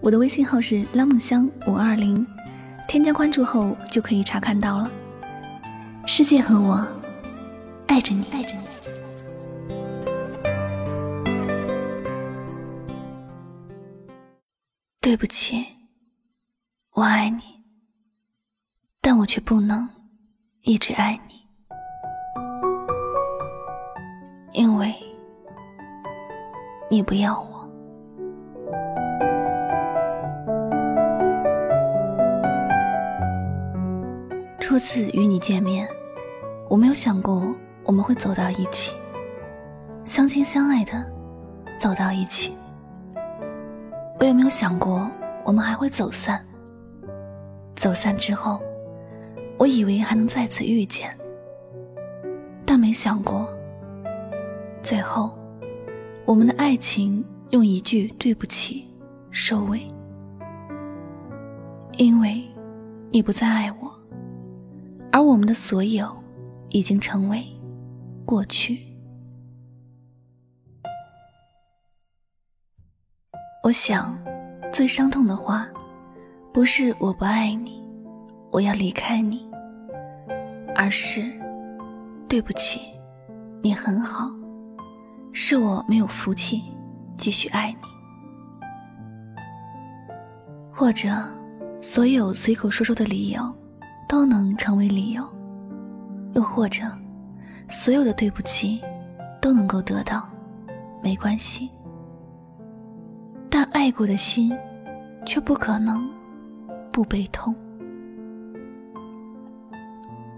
我的微信号是拉梦香五二零，添加关注后就可以查看到了。世界和我爱着你，爱着你。对不起，我爱你，但我却不能一直爱你，因为你不要我。初次与你见面，我没有想过我们会走到一起，相亲相爱的走到一起。我也没有想过我们还会走散。走散之后，我以为还能再次遇见，但没想过，最后我们的爱情用一句对不起收尾，因为你不再爱我。而我们的所有，已经成为过去。我想，最伤痛的话，不是我不爱你，我要离开你，而是对不起，你很好，是我没有福气继续爱你，或者所有随口说说的理由。都能成为理由，又或者，所有的对不起都能够得到，没关系。但爱过的心，却不可能不悲痛。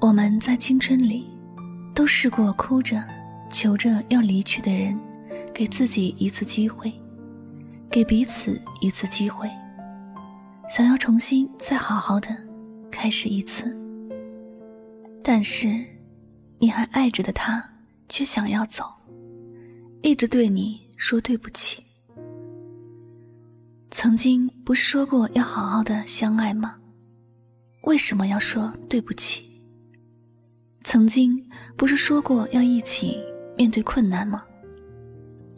我们在青春里，都试过哭着求着要离去的人，给自己一次机会，给彼此一次机会，想要重新再好好的。开始一次，但是你还爱着的他却想要走，一直对你说对不起。曾经不是说过要好好的相爱吗？为什么要说对不起？曾经不是说过要一起面对困难吗？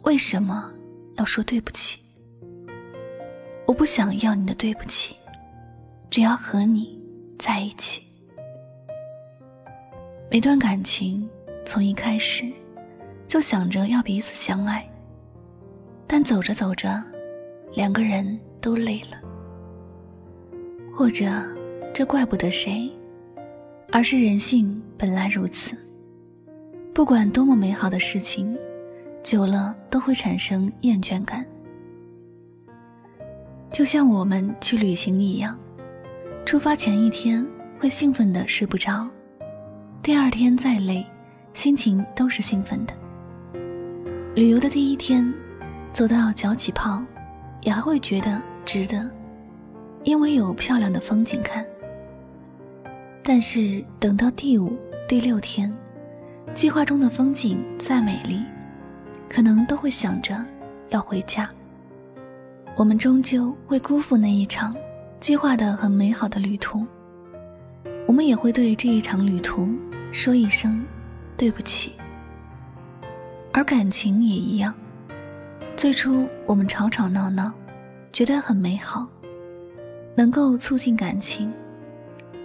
为什么要说对不起？我不想要你的对不起，只要和你。在一起，每段感情从一开始就想着要彼此相爱，但走着走着，两个人都累了。或者，这怪不得谁，而是人性本来如此。不管多么美好的事情，久了都会产生厌倦感。就像我们去旅行一样。出发前一天会兴奋的睡不着，第二天再累，心情都是兴奋的。旅游的第一天，走到脚起泡，也还会觉得值得，因为有漂亮的风景看。但是等到第五、第六天，计划中的风景再美丽，可能都会想着要回家。我们终究会辜负那一场。计划的很美好的旅途，我们也会对这一场旅途说一声对不起。而感情也一样，最初我们吵吵闹闹，觉得很美好，能够促进感情，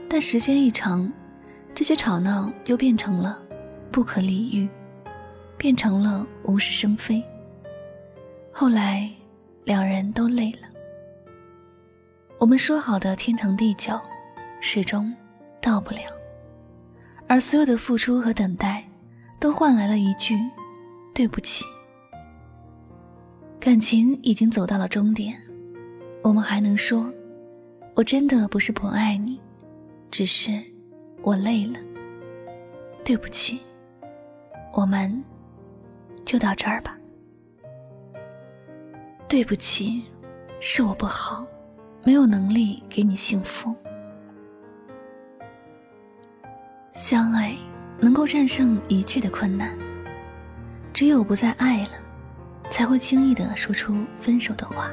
但时间一长，这些吵闹就变成了不可理喻，变成了无事生非。后来，两人都累了。我们说好的天长地久，始终到不了，而所有的付出和等待，都换来了一句“对不起”。感情已经走到了终点，我们还能说“我真的不是不爱你，只是我累了”。对不起，我们就到这儿吧。对不起，是我不好。没有能力给你幸福。相爱能够战胜一切的困难，只有不再爱了，才会轻易的说出分手的话。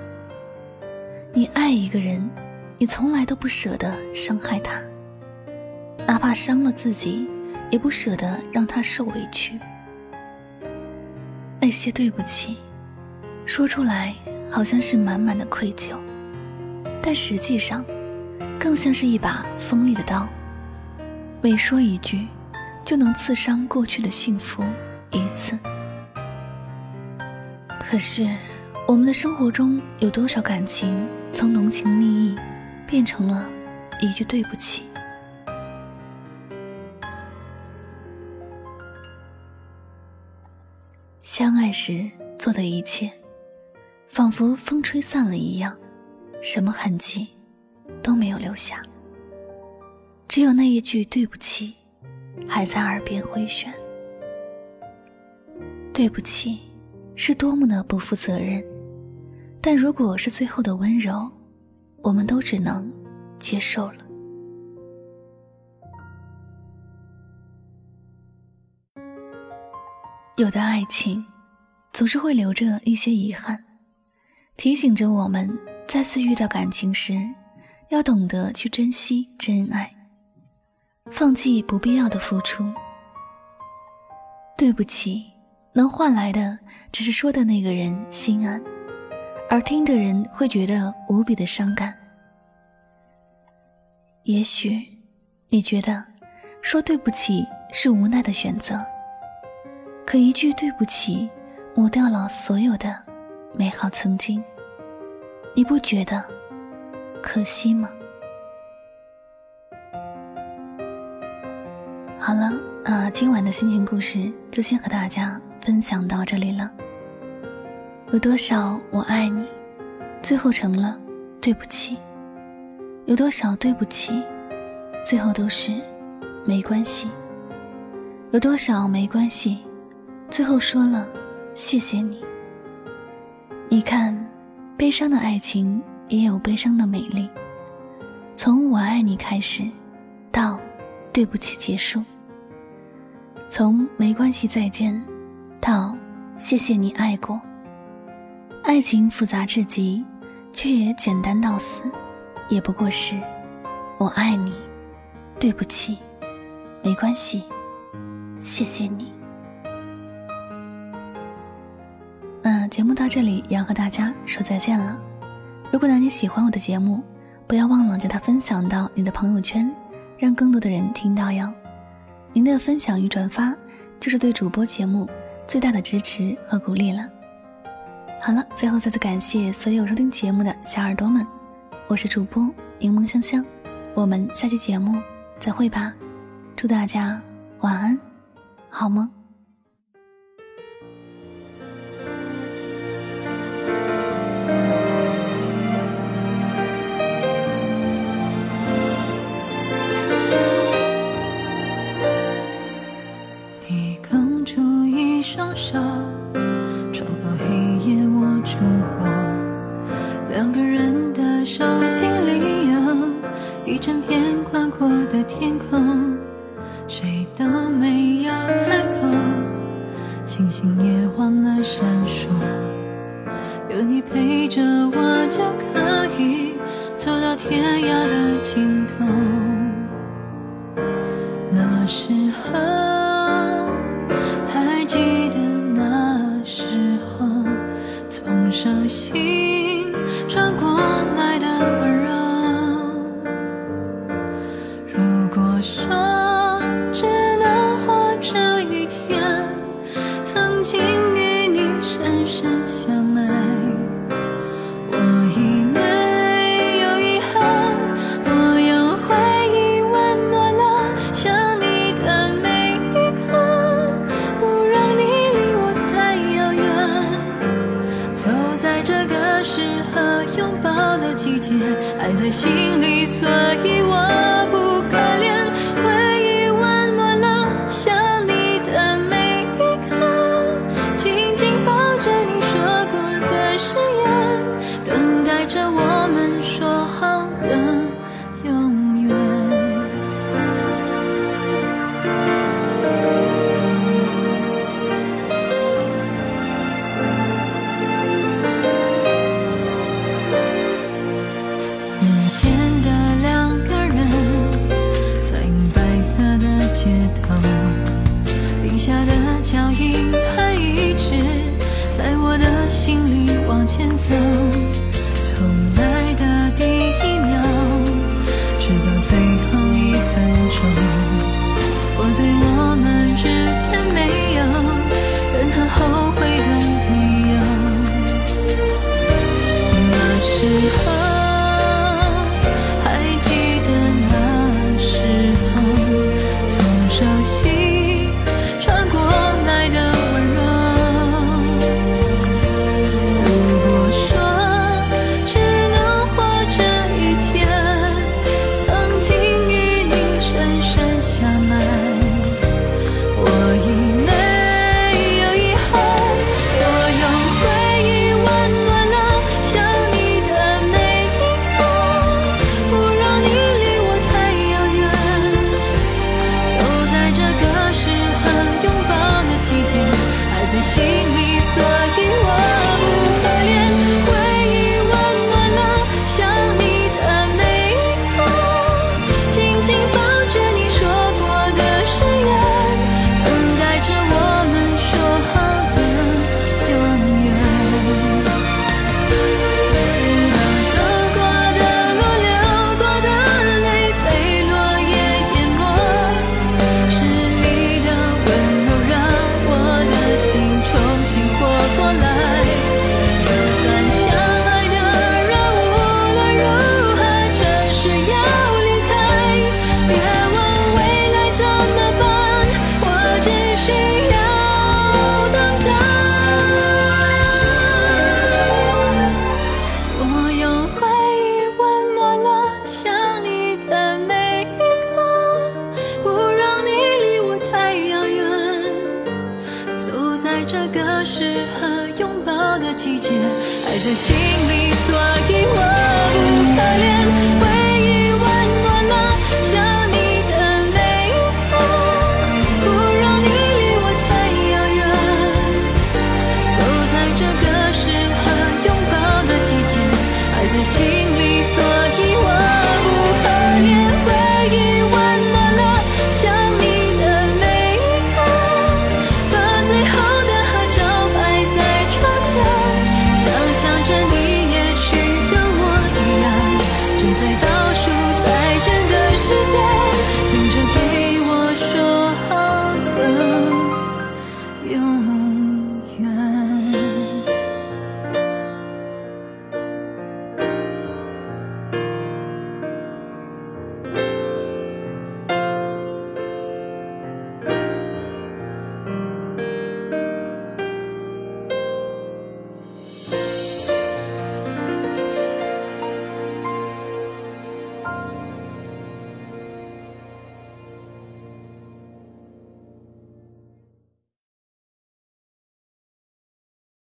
你爱一个人，你从来都不舍得伤害他，哪怕伤了自己，也不舍得让他受委屈。那些对不起，说出来好像是满满的愧疚，但实际上，更像是一把锋利的刀。每说一句，就能刺伤过去的幸福一次。可是，我们的生活中有多少感情从浓情蜜意，变成了一句对不起？相爱时做的一切，仿佛风吹散了一样，什么痕迹都没有留下。只有那一句对不起，还在耳边回旋。对不起，是多么的不负责任，但如果是最后的温柔，我们都只能接受了。有的爱情，总是会留着一些遗憾，提醒着我们再次遇到感情时，要懂得去珍惜真爱。放弃不必要的付出，对不起，能换来的只是说的那个人心安，而听的人会觉得无比的伤感。也许你觉得说对不起是无奈的选择，可一句对不起抹掉了所有的美好曾经，你不觉得可惜吗？好了，啊，今晚的心情故事就先和大家分享到这里了。有多少我爱你，最后成了对不起；有多少对不起，最后都是没关系；有多少没关系，最后说了谢谢你。你看，悲伤的爱情也有悲伤的美丽。从我爱你开始，到对不起结束。从没关系再见，到谢谢你爱过。爱情复杂至极，却也简单到死，也不过是我爱你，对不起，没关系，谢谢你。节目到这里也要和大家说再见了。如果呢你喜欢我的节目，不要忘了将它分享到你的朋友圈，让更多的人听到哟。您的分享与转发，就是对主播节目最大的支持和鼓励了。好了，最后再次感谢所有收听节目的小耳朵们，我是主播柠檬香香，我们下期节目再会吧，祝大家晚安，好梦。手，穿过黑夜握烛火，两个人的手心里有一整片宽阔的天空，谁都没有开口，星星也忘了闪烁，有你陪着我就可以走到天涯的尽头。这个适合拥抱的季节爱在心里所以我不可怜。